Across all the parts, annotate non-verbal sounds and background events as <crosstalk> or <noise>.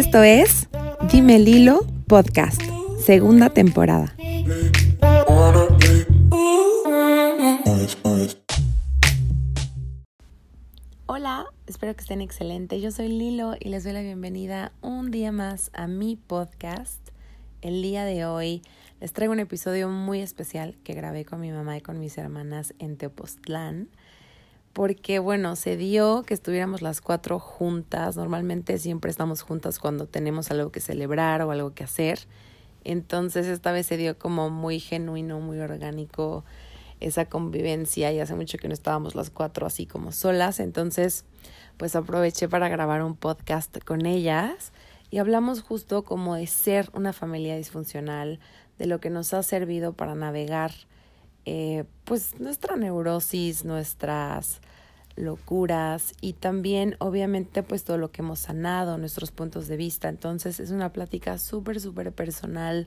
Esto es Dime Lilo Podcast, segunda temporada. Hola, espero que estén excelentes. Yo soy Lilo y les doy la bienvenida un día más a mi podcast. El día de hoy les traigo un episodio muy especial que grabé con mi mamá y con mis hermanas en Teopoztlán porque bueno, se dio que estuviéramos las cuatro juntas. Normalmente siempre estamos juntas cuando tenemos algo que celebrar o algo que hacer. Entonces esta vez se dio como muy genuino, muy orgánico esa convivencia y hace mucho que no estábamos las cuatro así como solas. Entonces pues aproveché para grabar un podcast con ellas y hablamos justo como de ser una familia disfuncional, de lo que nos ha servido para navegar eh, pues nuestra neurosis, nuestras locuras y también obviamente pues todo lo que hemos sanado, nuestros puntos de vista. Entonces es una plática súper, súper personal,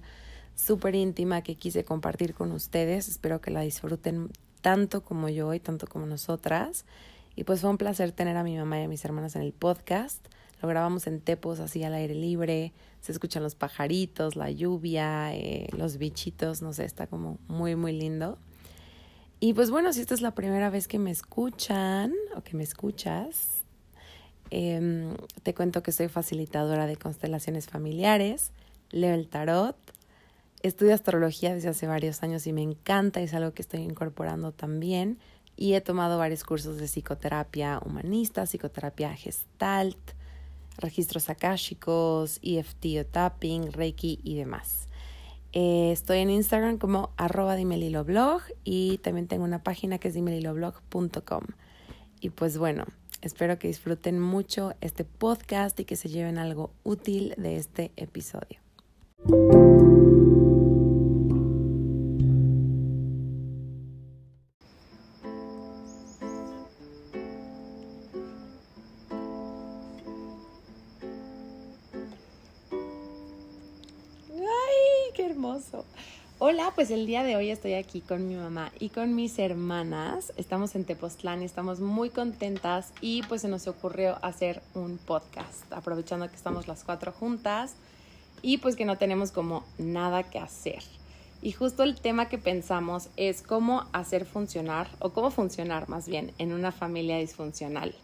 súper íntima que quise compartir con ustedes. Espero que la disfruten tanto como yo y tanto como nosotras. Y pues fue un placer tener a mi mamá y a mis hermanas en el podcast. Lo grabamos en Tepos así al aire libre. Se escuchan los pajaritos, la lluvia, eh, los bichitos, no sé, está como muy, muy lindo. Y pues bueno, si esta es la primera vez que me escuchan o que me escuchas, em, te cuento que soy facilitadora de constelaciones familiares, leo el tarot, estudio astrología desde hace varios años y me encanta, es algo que estoy incorporando también. Y he tomado varios cursos de psicoterapia humanista, psicoterapia gestalt, registros akáshicos, EFT o tapping, Reiki y demás. Eh, estoy en Instagram como arroba dimeliloblog y también tengo una página que es dimeliloblog.com. Y pues bueno, espero que disfruten mucho este podcast y que se lleven algo útil de este episodio. Pues el día de hoy estoy aquí con mi mamá y con mis hermanas. Estamos en Tepoztlán y estamos muy contentas y pues se nos ocurrió hacer un podcast, aprovechando que estamos las cuatro juntas y pues que no tenemos como nada que hacer. Y justo el tema que pensamos es cómo hacer funcionar o cómo funcionar más bien en una familia disfuncional.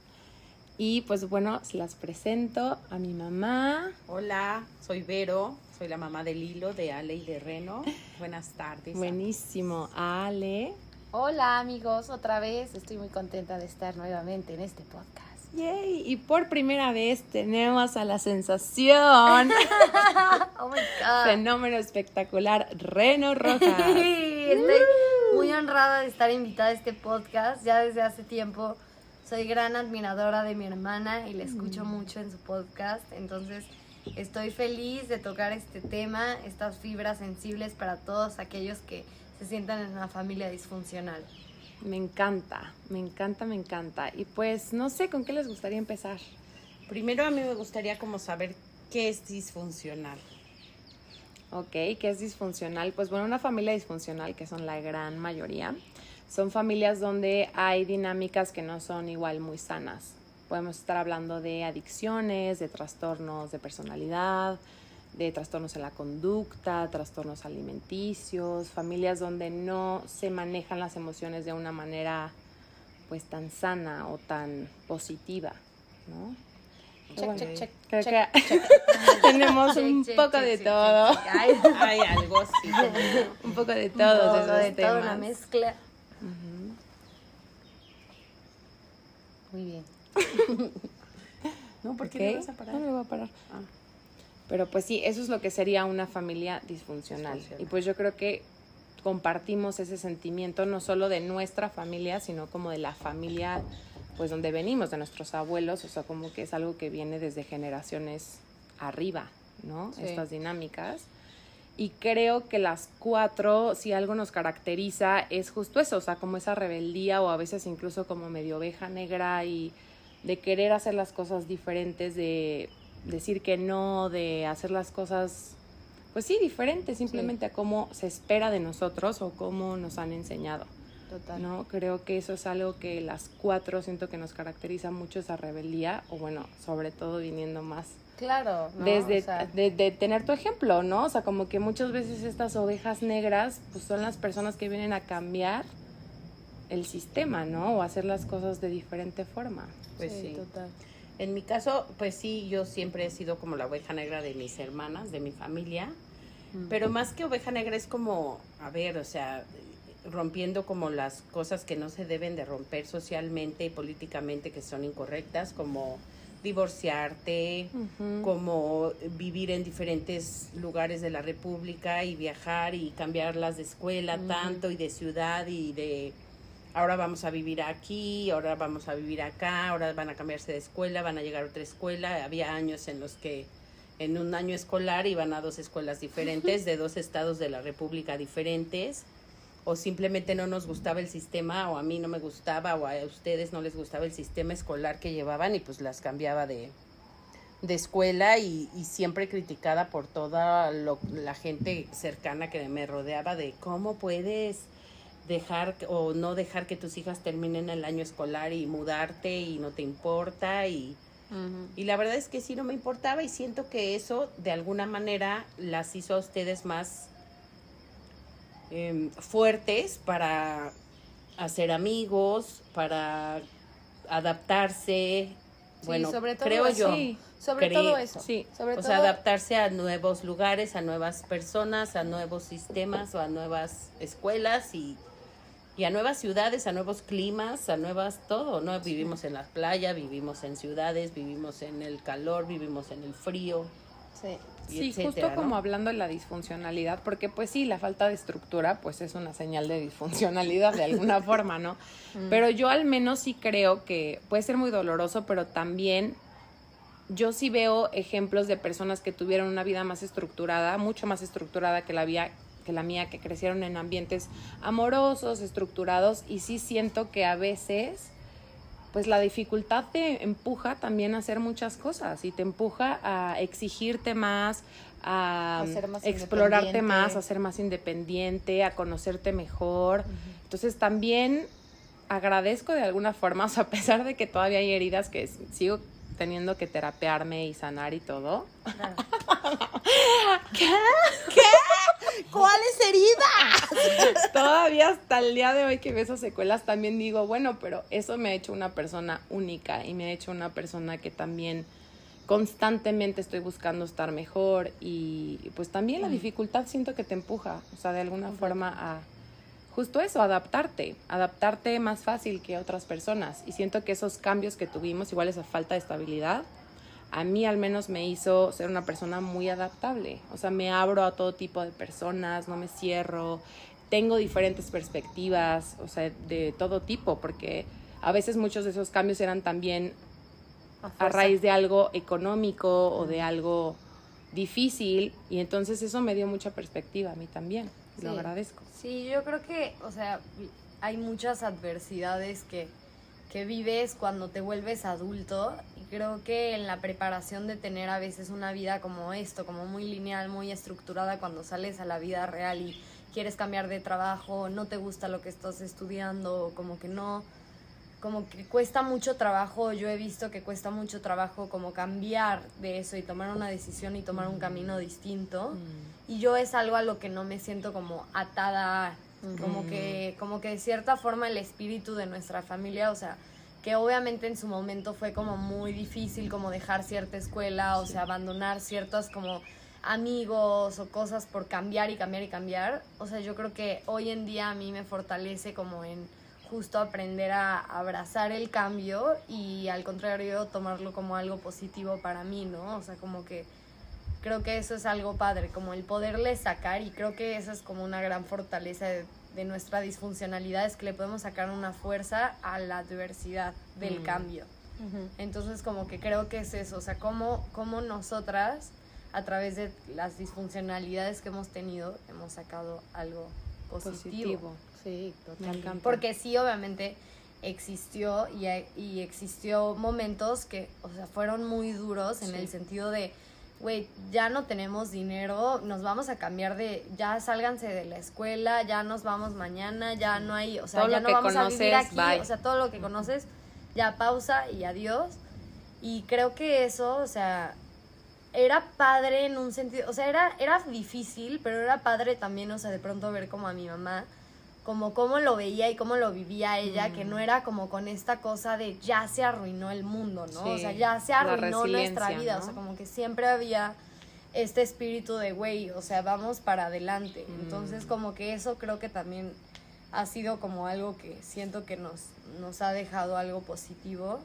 Y pues bueno, las presento a mi mamá. Hola, soy Vero, soy la mamá de Lilo, de Ale y de Reno. Buenas tardes. Buenísimo, Ale. Hola amigos, otra vez estoy muy contenta de estar nuevamente en este podcast. Yay, y por primera vez tenemos a la sensación. <laughs> oh my god. Fenómeno espectacular, Reno Rojas. <laughs> estoy muy honrada de estar invitada a este podcast. Ya desde hace tiempo soy gran admiradora de mi hermana y la escucho Mm. mucho en su podcast. Entonces, estoy feliz de tocar este tema, estas fibras sensibles para todos aquellos que se sientan en una familia disfuncional. Me encanta, me encanta, me encanta. Y pues no sé con qué les gustaría empezar. Primero a mí me gustaría como saber qué es disfuncional. Ok, ¿qué es disfuncional? Pues bueno, una familia disfuncional, que son la gran mayoría, son familias donde hay dinámicas que no son igual muy sanas. Podemos estar hablando de adicciones, de trastornos de personalidad, de trastornos en la conducta, trastornos alimenticios, familias donde no se manejan las emociones de una manera pues tan sana o tan positiva, ¿no? Check, check, check, creo check, que tenemos un poco de todo. Hay algo como- Un poco de poco esos de temas. toda una mezcla. Muy bien. <laughs> No, ¿por qué Ok, le vas a parar? No me voy a parar. Ah. Pero pues sí, eso es lo que sería una familia disfuncional. Disfuncional. Y pues yo creo que compartimos ese sentimiento no solo de nuestra familia, sino como de la familia pues donde venimos, de nuestros abuelos, o sea, como que es algo que viene desde generaciones arriba, ¿no? Sí. Estas dinámicas. Y creo que las cuatro, si algo nos caracteriza, es justo eso, o sea, como esa rebeldía o a veces incluso como medio oveja negra y de querer hacer las cosas diferentes, de decir que no, de hacer las cosas, pues sí, diferentes, simplemente a cómo se espera de nosotros o cómo nos han enseñado. Total. ¿no? Creo que eso es algo que las cuatro siento que nos caracteriza mucho esa rebeldía, o bueno, sobre todo viniendo más Claro. ¿no? desde O sea, de, de tener tu ejemplo, ¿no? O sea, como que muchas veces estas ovejas negras pues son las personas que vienen a cambiar el sistema, ¿no? O hacer las cosas de diferente forma. Pues sí. total. En mi caso, pues sí, yo siempre he sido como la oveja negra de mis hermanas, de mi familia. Pero más que oveja negra es como, a ver, o sea, rompiendo como las cosas que no se deben de romper socialmente y políticamente que son incorrectas, como divorciarte, como vivir en diferentes lugares de la República y viajar y cambiarlas de escuela tanto y de ciudad y de ahora vamos a vivir aquí, ahora vamos a vivir acá, ahora van a cambiarse de escuela, van a llegar a otra escuela. Había años en los que en un año escolar iban a dos escuelas diferentes, de dos estados de la República diferentes, o simplemente no nos gustaba el sistema, o a mí no me gustaba, o a ustedes no les gustaba el sistema escolar que llevaban, y pues las cambiaba de, de escuela y, y siempre criticada por toda lo- la gente cercana que me rodeaba de cómo puedes dejar o no dejar que tus hijas terminen el año escolar y mudarte y no te importa y, y la verdad es que sí no me importaba y siento que eso de alguna manera las hizo a ustedes más em, fuertes para hacer amigos, para adaptarse. bueno, sobre todo creo eso. yo. Sí, Sobre todo eso. sí. Sobre O todo, sea, adaptarse a nuevos lugares, a nuevas personas, a nuevos sistemas o a nuevas escuelas y, y a nuevas ciudades, a nuevos climas, a nuevas todo, ¿no? Vivimos en la playa, vivimos en ciudades, vivimos en el calor, vivimos en el frío. sí. Sí, etcétera, justo ¿no? como hablando de la disfuncionalidad, porque pues sí, la falta de estructura pues es una señal de disfuncionalidad de alguna <laughs> forma, ¿no? Pero yo al menos sí creo que puede ser muy doloroso, pero también yo sí veo ejemplos de personas que tuvieron una vida más estructurada, mucho más estructurada que la, vía, que la mía, que crecieron en ambientes amorosos, estructurados, y sí siento que a veces pues la dificultad te empuja también a hacer muchas cosas y te empuja a exigirte más, a, A ser más explorarte más, a ser más independiente, a conocerte mejor. Entonces también agradezco de alguna forma, <laughs> o sea, a pesar de que todavía hay heridas que sigo teniendo que terapearme y sanar y todo. Claro. <laughs> ¿Cuáles heridas? <laughs> todavía hasta el día de hoy que veo esas secuelas también digo, bueno, pero eso me ha hecho una persona única y me ha hecho una persona que también constantemente estoy buscando estar mejor y pues también la dificultad siento que te empuja, o sea, de alguna forma a justo eso, adaptarte, adaptarte más fácil que otras personas y siento que esos cambios que tuvimos, igual esa falta de estabilidad, a mí al menos me hizo ser una persona muy adaptable. O sea, me abro a todo tipo de personas, no me cierro, tengo diferentes perspectivas, o sea, de todo tipo, porque a veces muchos de esos cambios eran también a raíz de algo económico o de algo difícil y entonces eso me dio mucha perspectiva a mí también. Lo Sí. agradezco. Sí, yo creo que, o sea, hay muchas adversidades que, que vives cuando te vuelves adulto y creo que en la preparación de tener a veces una vida como esto, como muy lineal, muy estructurada, cuando sales a la vida real y quieres cambiar de trabajo, no te gusta lo que estás estudiando, como que no, como que cuesta mucho trabajo, yo he visto que cuesta mucho trabajo como cambiar de eso y tomar una decisión y tomar un camino distinto. Y yo es algo a lo que no me siento como atada, como que como que de cierta forma el espíritu de nuestra familia, o sea, que obviamente en su momento fue como muy difícil como dejar cierta escuela, o sea, abandonar ciertos como amigos o cosas por cambiar y cambiar y cambiar. O sea, yo creo que hoy en día a mí me fortalece como en justo aprender a abrazar el cambio y al contrario tomarlo como algo positivo para mí, ¿no? O sea, como que creo que eso es algo padre, como el poderle sacar y creo que eso es como una gran fortaleza de, de nuestra disfuncionalidad, es que le podemos sacar una fuerza a la adversidad del Mm. cambio. Entonces como que creo que es eso, o sea, como, como nosotras a través de las disfuncionalidades que hemos tenido hemos sacado algo positivo. Positivo. Sí, Me encanta. Porque sí, obviamente existió y, y existió momentos que, o sea, fueron muy duros en Sí. el sentido de, güey, ya no tenemos dinero, nos vamos a cambiar de, ya sálganse de la escuela, ya nos vamos mañana, ya no hay, o sea, Todo ya no vamos a vivir aquí, bye. o sea, todo lo que conoces, ya pausa y adiós. Y creo que eso, o sea, era padre en un sentido, o sea, era, era difícil, pero era padre también, o sea, de pronto ver como a mi mamá, como cómo lo veía y cómo lo vivía ella, que no era como con esta cosa de ya se arruinó el mundo, ¿no? o sea, ya se arruinó nuestra vida, ¿no? o sea, como que siempre había este espíritu de, güey, o sea, vamos para adelante. Entonces, como que eso creo que también ha sido como algo que siento que nos, nos ha dejado algo positivo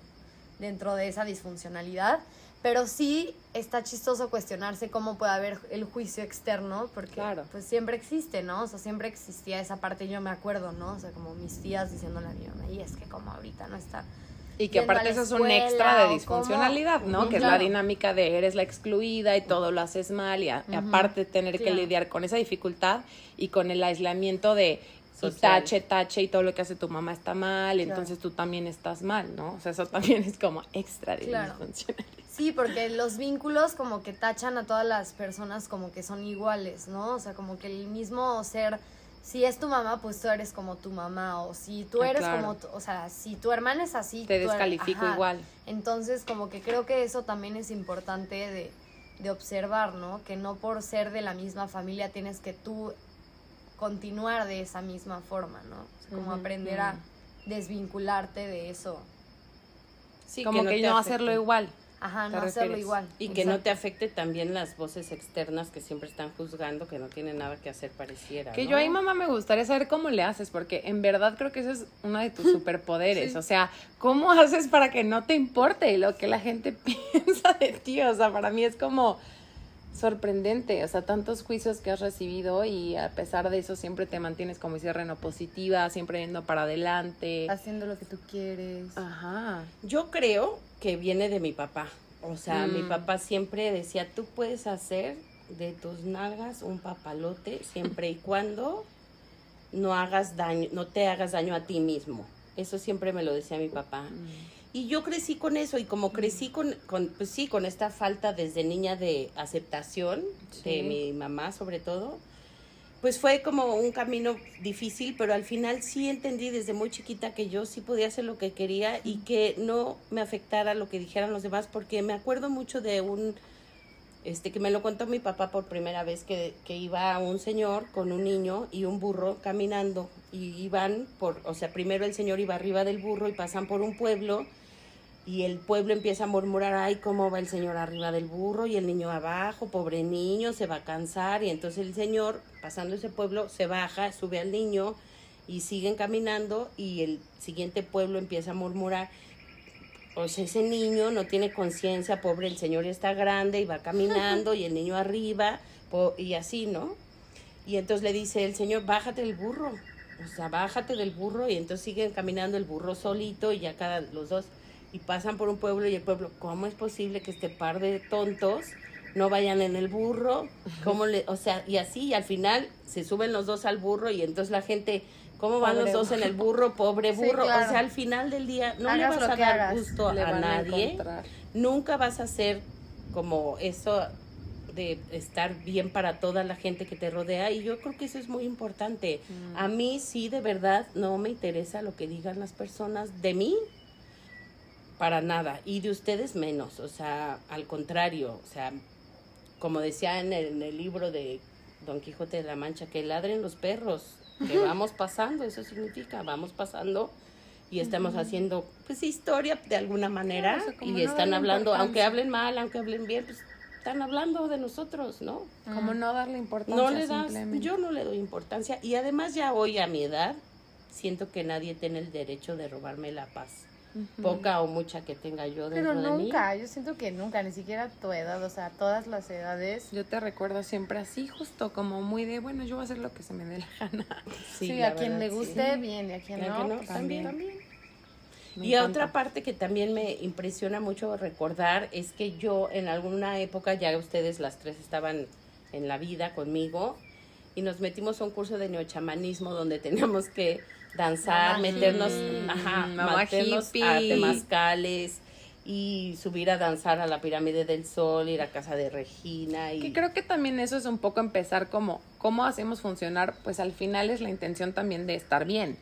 dentro de esa disfuncionalidad. Pero sí está chistoso cuestionarse cómo puede haber el juicio externo, porque Claro. pues siempre existe, ¿no? O sea, siempre existía esa parte, yo me acuerdo, ¿no? O sea, como mis tías diciéndole a mi mamá, y es que como ahorita no está Y que aparte eso es un extra de disfuncionalidad, ¿no? Que es la dinámica de eres la excluida y todo lo haces mal y, a- y aparte tener que lidiar con esa dificultad y con el aislamiento de y tache, tache y todo lo que hace tu mamá está mal, Claro. entonces tú también estás mal, ¿no? O sea, eso <laughs> también es como extra de Claro. disfuncionalidad. Sí, porque los vínculos como que tachan a todas las personas como que son iguales, ¿no? O sea, como que el mismo ser, si es tu mamá, pues tú eres como tu mamá, o si tú Ah, eres claro. como, tu- o sea, si tu hermana es así, Te descalifico ajá. igual. Entonces, como que creo que eso también es importante de, de observar, ¿no? Que no por ser de la misma familia tienes que tú continuar de esa misma forma, ¿no? O sea, como Ujú, aprender a desvincularte de eso. Sí, como que, no afecte. hacerlo igual. Ajá, ¿Te no hacerlo igual. Y que no te afecte también las voces externas que siempre están juzgando, que no tienen nada que hacer pareciera. Que ¿no? yo ahí, mamá, me gustaría saber cómo le haces, porque en verdad creo que ese es uno de tus <laughs> superpoderes. O sea, ¿cómo <laughs> haces para que no te importe lo que la gente <laughs> piensa de ti? O sea, para mí es como sorprendente. O sea, tantos juicios que has recibido y a pesar de eso siempre te mantienes como ese reno positiva, siempre yendo para adelante. haciendo lo que tú quieres. Ajá. Yo creo que viene de mi papá. O sea, mi Mm. papá siempre decía, tú puedes hacer de tus nalgas un papalote siempre y cuando no hagas daño, no te hagas daño a ti mismo. Eso siempre me lo decía mi papá. Y yo crecí con eso y como crecí con, con pues sí, con esta falta desde niña de aceptación de Sí. mi mamá sobre todo, pues fue como un camino difícil, pero al final sí entendí desde muy chiquita que yo sí podía hacer lo que quería y que no me afectara lo que dijeran los demás, porque me acuerdo mucho de un, este, que me lo contó mi papá por primera vez, que, que iba un señor con un niño y un burro caminando, y iban por, o sea, primero el señor iba arriba del burro y pasan por un pueblo, y el pueblo empieza a murmurar, ay, cómo va el señor arriba del burro y el niño abajo, pobre niño, se va a cansar. Y entonces el señor, pasando ese pueblo, se baja, sube al niño y siguen caminando y el siguiente pueblo empieza a murmurar, o sea, ese niño no tiene conciencia, pobre, el señor está grande y va caminando y el niño arriba y así, ¿no? Y entonces le dice el señor, bájate del burro, o sea, bájate del burro y entonces siguen caminando el burro solito y ya cada los dos y pasan por un pueblo y el pueblo, ¿cómo es posible que este par de tontos no vayan en el burro? ¿Cómo le, o sea, y así y al final se suben los dos al burro y entonces la gente, ¿cómo van Pobre los dos en el burro? <laughs> Pobre Sí, burro. claro. O sea, al final del día no le vas a dar hagas, gusto a nadie nunca vas a ser como eso de estar bien para toda la gente que te rodea y yo creo que eso es muy importante. A mí sí, de verdad, no me interesa lo que digan las personas de mí, para nada, y de ustedes menos, o sea, al contrario, o sea, como decía en el, en el libro de Don Quijote de la Mancha, que ladren los perros, que vamos pasando, eso significa, vamos pasando y estamos haciendo pues historia de alguna manera Claro, o sea, como y no están hablando, aunque hablen mal, aunque hablen bien, pues están hablando de nosotros, ¿no? Como no darle importancia No le das, yo no le doy importancia y además ya hoy a mi edad siento que nadie tiene el derecho de robarme la paz, poca o mucha que tenga yo dentro Pero de mí. nunca, yo siento que nunca, ni siquiera tu edad, o sea, todas las edades. Yo te recuerdo siempre así, justo como muy de, bueno, yo voy a hacer lo que se me dé la gana. <laughs> Sí, la a quien verdad, le sí. guste, bien, y a quien no, no, pues también. también. Me Y encanta. otra parte que también me impresiona mucho recordar es que yo en alguna época, ya ustedes las tres estaban en la vida conmigo, y nos metimos a un curso de neochamanismo donde teníamos que danzar, Mamá meternos, hippie. ajá, meternos a temazcales y subir a danzar a la pirámide del sol, ir a casa de Regina y Que creo que también eso es un poco empezar como cómo hacemos funcionar, pues al final es la intención también de estar bien.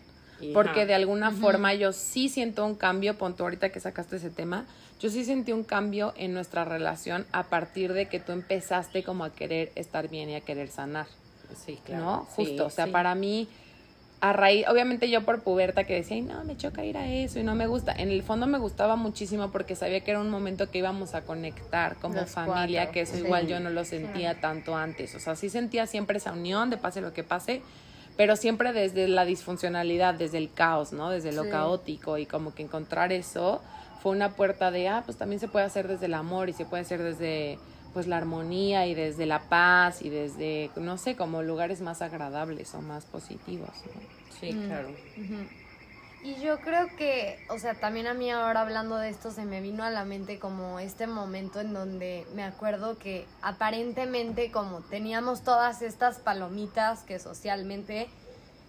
Porque de alguna forma yo sí siento un cambio, punto ahorita que sacaste ese tema, yo sí sentí un cambio en nuestra relación a partir de que tú empezaste como a querer estar bien y a querer sanar, Sí, claro. ¿no? Sí, Justo, o sea, sí. para mí, a raíz, obviamente yo por puberta que decía, "Ay, no, me choca ir a eso y no me gusta, en el fondo me gustaba muchísimo porque sabía que era un momento que íbamos a conectar como Los familia, cuatro, que eso sí. igual yo no lo sentía tanto antes, o sea, sí sentía siempre esa unión de pase lo que pase, pero siempre desde la disfuncionalidad, desde el caos, ¿no? Desde lo Sí. caótico y como que encontrar eso fue una puerta de, ah, pues también se puede hacer desde el amor y se puede hacer desde pues la armonía y desde la paz y desde, no sé, como lugares más agradables o más positivos. ¿no? Sí, claro. Y yo creo que, o sea, también a mí ahora hablando de esto se me vino a la mente como este momento en donde me acuerdo que aparentemente como teníamos todas estas palomitas que socialmente,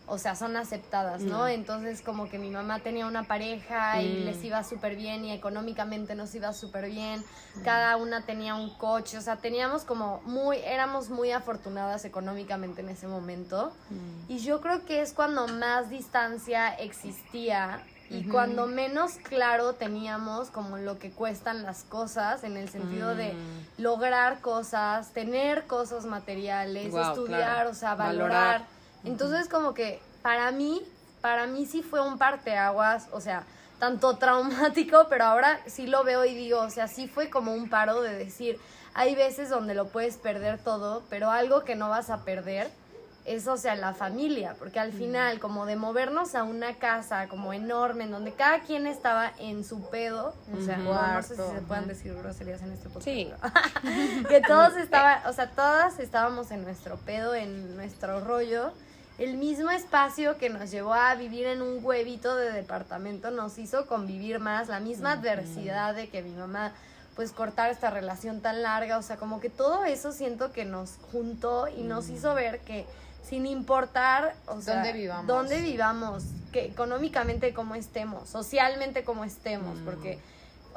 o sea, son aceptadas, ¿no? Mm. Entonces como que mi mamá tenía una pareja y Mm. les iba súper bien y económicamente nos iba súper bien, cada una tenía un coche, o sea, teníamos como muy, éramos muy afortunadas económicamente en ese momento. Y yo creo que es cuando más distancia existía y cuando menos claro teníamos como lo que cuestan las cosas en el sentido de Mm. lograr cosas, tener cosas materiales, estudiar, claro. o sea, Valorar. valorar. Entonces como que para mí, para mí sí fue un parteaguas, o sea, tanto traumático, pero ahora sí lo veo y digo, o sea, sí fue como un paro de decir, hay veces donde lo puedes perder todo, pero algo que no vas a perder es, o sea, la familia, porque al final, como de movernos a una casa como enorme, en donde cada quien estaba en su pedo, o sea, no, no sé si se puedan decir groserías en este podcast. Sí. <laughs> que todos <laughs> estaban, o sea, todas estábamos en nuestro pedo, en nuestro rollo. El mismo espacio que nos llevó a vivir en un huevito de departamento nos hizo convivir más, la misma adversidad de que mi mamá pues cortar esta relación tan larga, o sea, como que todo eso siento que nos juntó y nos hizo ver que sin importar, o sea, Dónde vivamos. dónde vivamos, que económicamente como estemos, socialmente como estemos, Mm. porque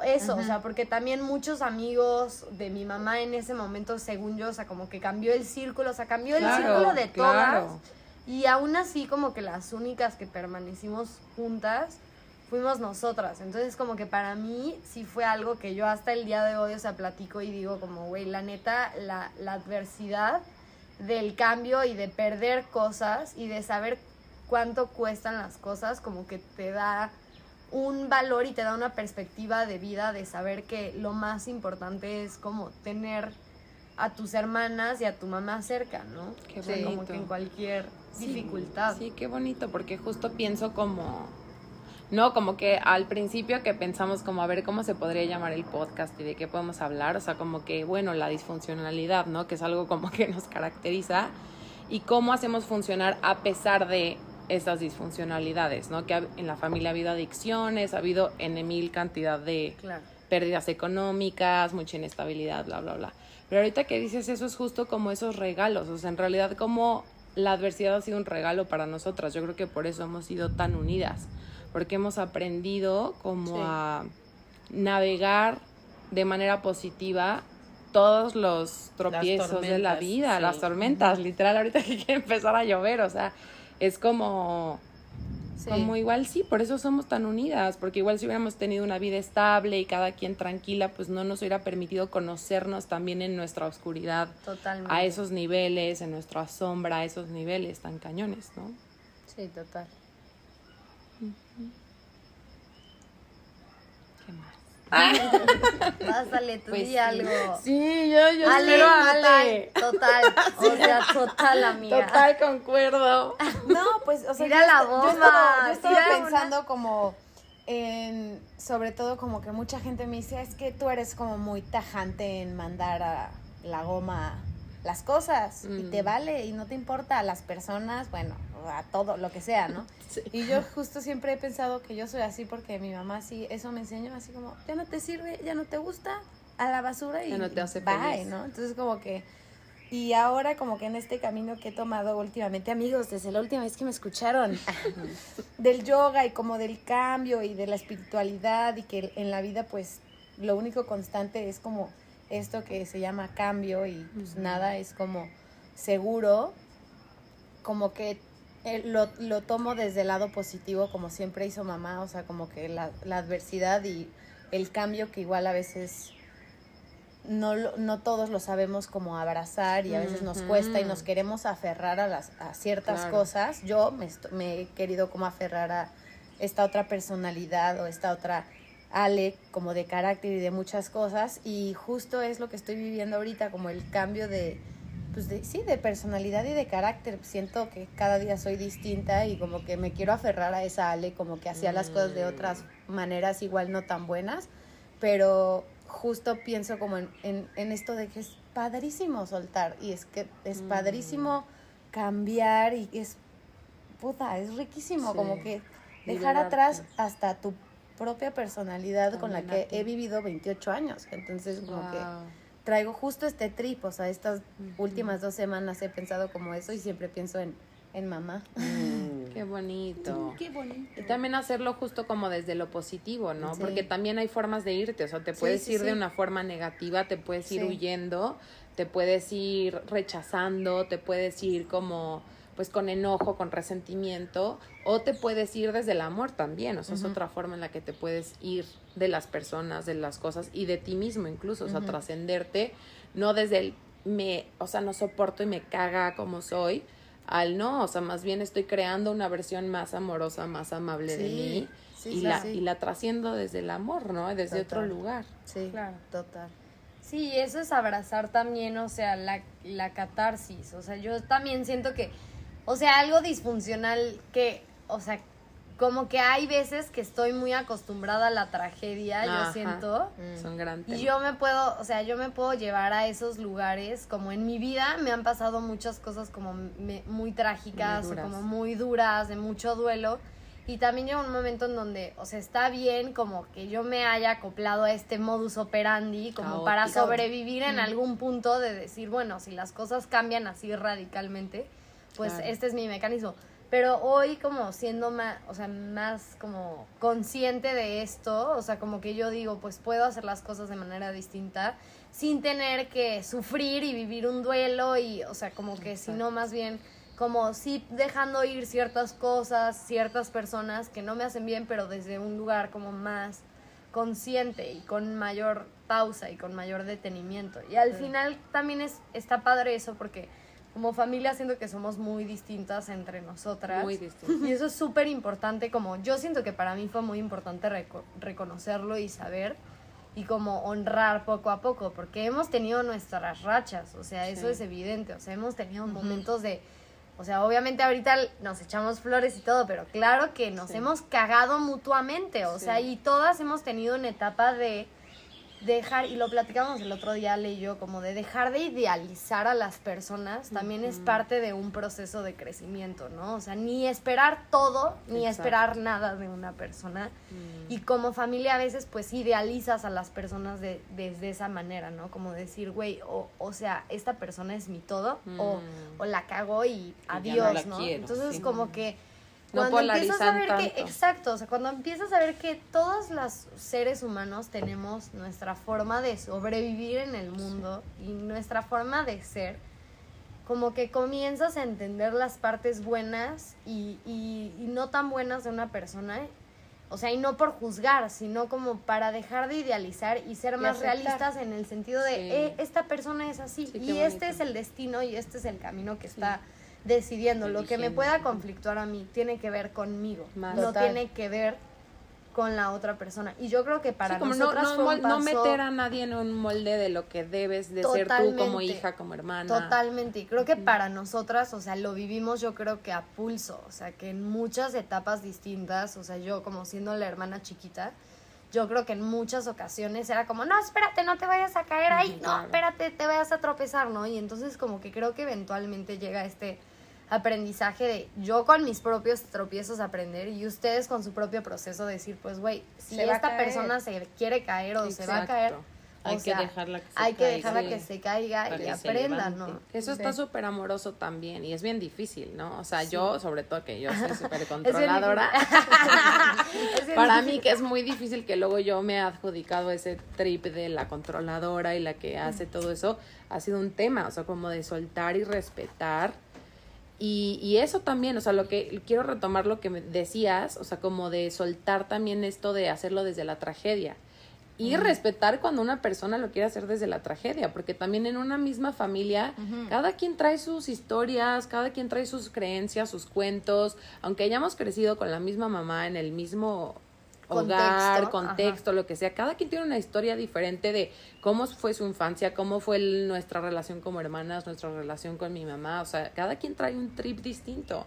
eso, o sea, porque también muchos amigos de mi mamá en ese momento, según yo, o sea, como que cambió el círculo, o sea, cambió el Claro, círculo de todas. claro. Y aún así, como que las únicas que permanecimos juntas fuimos nosotras. Entonces, como que para mí sí fue algo que yo hasta el día de hoy, o sea, platico y digo como, güey, la neta, la, la adversidad del cambio y de perder cosas y de saber cuánto cuestan las cosas, como que te da un valor y te da una perspectiva de vida de saber que lo más importante es como tener a tus hermanas y a tu mamá cerca, ¿no? Qué O sea, como bonito. que en cualquier Sí, dificultad. Sí, qué bonito, porque justo pienso como, no, como que al principio que pensamos como a ver cómo se podría llamar el podcast y de qué podemos hablar, o sea, como que, bueno, la disfuncionalidad, ¿no? Que es algo como que nos caracteriza y cómo hacemos funcionar a pesar de esas disfuncionalidades, ¿no? Que en la familia ha habido adicciones, ha habido en mil cantidad de Claro. pérdidas económicas, mucha inestabilidad, bla, bla, bla. Pero ahorita que dices eso es justo como esos regalos, o sea, en realidad como la adversidad ha sido un regalo para nosotras, yo creo que por eso hemos sido tan unidas, porque hemos aprendido como Sí. a navegar de manera positiva todos los tropiezos de la vida, sí. las tormentas, literal, ahorita <laughs> que quiere empezar a llover, o sea, es como Sí. como igual sí, por eso somos tan unidas, porque igual si hubiéramos tenido una vida estable y cada quien tranquila, pues no nos hubiera permitido conocernos también en nuestra oscuridad Totalmente. a esos niveles, en nuestra sombra, a esos niveles tan cañones, ¿no? Sí, total. ¿Qué más? <laughs> Pásale, tú Pues di sí. algo. Sí, yo, yo Ale, espero total, Ale. total, <laughs> o sea, total, amiga. Total, concuerdo. No, pues, o sea, Tira yo la yo bomba, estaba, yo estaba una- pensando como en, sobre todo como que mucha gente me dice, es que tú eres como muy tajante en mandar a la goma las cosas y te vale y no te importa a las personas, bueno, a todo, lo que sea, ¿no? <laughs> Y yo justo siempre he pensado que yo soy así porque mi mamá sí, eso me enseñó así como, ya no te sirve, ya no te gusta, a la basura y Ya no te hace bye, feliz. ¿no? Entonces como que y ahora como que en este camino que he tomado últimamente, amigos, desde la última vez que me escucharon, <laughs> del yoga y como del cambio y de la espiritualidad y que en la vida pues lo único constante es como esto que se llama cambio y pues nada es como seguro, como que eh, lo, lo tomo desde el lado positivo, como siempre hizo mamá, o sea, como que la, la adversidad y el cambio que igual a veces no, no todos lo sabemos como abrazar y a veces nos cuesta y nos queremos aferrar a, las, a ciertas Claro. cosas. Yo me, me he querido como aferrar a esta otra personalidad o esta otra Ale como de carácter y de muchas cosas y justo es lo que estoy viviendo ahorita como el cambio de pues de, sí de personalidad y de carácter. Siento que cada día soy distinta y como que me quiero aferrar a esa Ale como que hacía las cosas de otras maneras igual no tan buenas pero justo pienso como en, en, en esto de que es padrísimo soltar y es que es padrísimo cambiar y es puta, es riquísimo Sí. como que dejar atrás hasta tu propia personalidad con la que he vivido 28 años. Entonces, como que traigo justo este trip, o sea, estas últimas dos semanas he pensado como eso y siempre pienso en, en mamá. <laughs> Qué bonito. Qué bonito. Y también hacerlo justo como desde lo positivo, ¿no? Sí. Porque también hay formas de irte, o sea, te puedes sí, ir de una forma negativa, te puedes ir Sí. huyendo, te puedes ir rechazando, te puedes ir como pues con enojo, con resentimiento, o te puedes ir desde el amor también, o sea, es otra forma en la que te puedes ir de las personas, de las cosas y de ti mismo incluso, o sea, trascenderte, no desde el me, o sea, no soporto y me caga como soy, al no, o sea, más bien estoy creando una versión más amorosa, más amable de mí sí, y, sí, la, sí. y la trasciendo desde el amor, ¿no? Desde otro lugar. Sí, Claro. total. Sí, eso es abrazar también, o sea, la, la catarsis. O sea, yo también siento que, o sea, algo disfuncional que, o sea, como que hay veces que estoy muy acostumbrada a la tragedia, Ajá. yo siento. Son grandes. Y yo me puedo, o sea, yo me puedo llevar a esos lugares, como en mi vida me han pasado muchas cosas como me- muy trágicas Muy o como muy duras, de mucho duelo. Y también llega un momento en donde, o sea, está bien como que yo me haya acoplado a este modus operandi, como para sobrevivir en algún punto de decir, bueno, si las cosas cambian así radicalmente, pues Claro. este es mi mecanismo. Pero hoy como siendo más, o sea, más como consciente de esto, o sea, como que yo digo, pues puedo hacer las cosas de manera distinta sin tener que sufrir y vivir un duelo y, o sea, como que sino más bien como sí dejando ir ciertas cosas, ciertas personas que no me hacen bien, pero desde un lugar como más consciente y con mayor pausa y con mayor detenimiento. Y al final también es, está padre eso porque como familia siento que somos muy distintas entre nosotras. Muy distinto. Y eso es súper importante, como yo siento que para mí fue muy importante reco- reconocerlo y saber y como honrar poco a poco, porque hemos tenido nuestras rachas, o sea, eso es evidente, o sea, hemos tenido momentos de, o sea, obviamente ahorita nos echamos flores y todo, pero claro que nos Sí. hemos cagado mutuamente, o Sí. sea, y todas hemos tenido una etapa de dejar, y lo platicamos el otro día, Ale y yo, como de dejar de idealizar a las personas, también es parte de un proceso de crecimiento, ¿no? O sea, ni esperar todo, ni Exacto. esperar nada de una persona. Y como familia a veces pues idealizas a las personas de, desde esa manera, ¿no? Como decir, güey, o, o sea, esta persona es mi todo, o, Mm. o la cago y adiós, ¿no? quiero, Entonces sí. como que No cuando empiezas a ver que, exacto, o sea, cuando empiezas a ver que todos los seres humanos tenemos nuestra forma de sobrevivir en el mundo y nuestra forma de ser, como que comienzas a entender las partes buenas y, y- y no tan buenas de una persona. O sea, y no por juzgar, sino como para dejar de idealizar y ser Y más aceptar. realistas en el sentido de, Sí. eh, esta persona es así Sí, y este es el destino y este es el camino que está decidiendo. Lo que me pueda conflictuar a mí tiene que ver conmigo, Más. no Total. tiene que ver con la otra persona. Y yo creo que para Sí, como no, nosotras no, fue un mol- no meter a nadie en un molde de lo que debes de ser tú como hija, como hermana. Totalmente, y creo que para nosotras, o sea, lo vivimos yo creo que a pulso, o sea, que en muchas etapas distintas, o sea, yo como siendo la hermana chiquita, yo creo que en muchas ocasiones era como, no, espérate, no te vayas a caer ahí, no, espérate, te vayas a tropezar, ¿no? Y entonces como que creo que eventualmente llega este aprendizaje de yo con mis propios tropiezos aprender y ustedes con su propio proceso decir, pues, güey, si esta persona se quiere caer o se va a caer, o Hay que sea, dejarla que se hay que caiga. dejarla Sí. que se caiga y que aprenda. ¿no? Eso está Sí. súper amoroso también y es bien difícil, ¿no? O sea, yo, sobre todo que yo soy <laughs> súper controladora, <laughs> para mí que es muy difícil que luego yo me he adjudicado ese trip de la controladora y la que hace todo eso, ha sido un tema, o sea, como de soltar y respetar Y, y eso también, o sea, lo que quiero retomar lo que me decías, o sea, como de soltar también esto de hacerlo desde la tragedia. Y respetar cuando una persona lo quiere hacer desde la tragedia, porque también en una misma familia, cada quien trae sus historias, cada quien trae sus creencias, sus cuentos, aunque hayamos crecido con la misma mamá en el mismo hogar, Contexto, contexto, lo que sea, cada quien tiene una historia diferente de cómo fue su infancia, cómo fue el- nuestra relación como hermanas, nuestra relación con mi mamá, o sea, cada quien trae un trip distinto.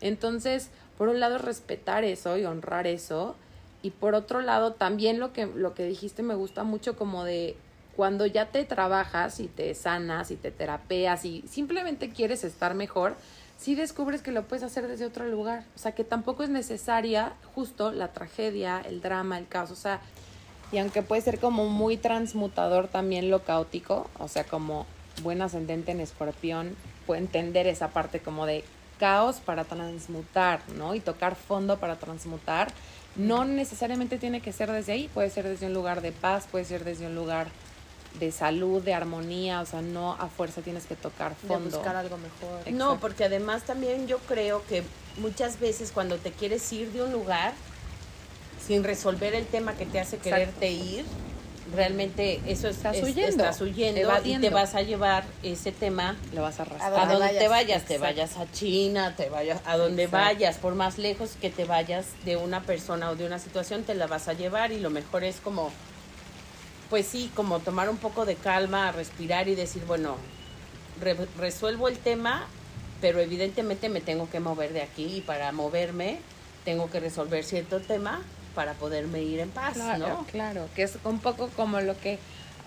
Entonces, por un lado, respetar eso y honrar eso, y por otro lado, también lo que, lo que dijiste me gusta mucho como de cuando ya te trabajas y te sanas y te terapeas y simplemente quieres estar mejor, sí descubres que lo puedes hacer desde otro lugar. O sea, que tampoco es necesaria justo la tragedia, el drama, el caos. O sea, y aunque puede ser como muy transmutador también lo caótico, o sea, como buen ascendente en escorpión, puede entender esa parte como de caos para transmutar, ¿no? Y tocar fondo para transmutar. No necesariamente tiene que ser desde ahí, puede ser desde un lugar de paz, puede ser desde un lugar de salud, de armonía, o sea, no a fuerza tienes que tocar De fondo. buscar algo mejor. Exacto. No, porque además también yo creo que muchas veces cuando te quieres ir de un lugar sin resolver el tema que te hace quererte ir, realmente eso es, Estás es- huyendo, estás huyendo y te vas a llevar ese tema Lo vas a arrastrar. a donde te vayas, te vayas a China, te vayas a donde Exacto. vayas, por más lejos que te vayas de una persona o de una situación, te la vas a llevar y lo mejor es como, pues sí, como tomar un poco de calma, respirar y decir, bueno, re- resuelvo el tema, pero evidentemente me tengo que mover de aquí y para moverme tengo que resolver cierto tema para poderme ir en paz, Claro, ¿no? claro, que es un poco como lo que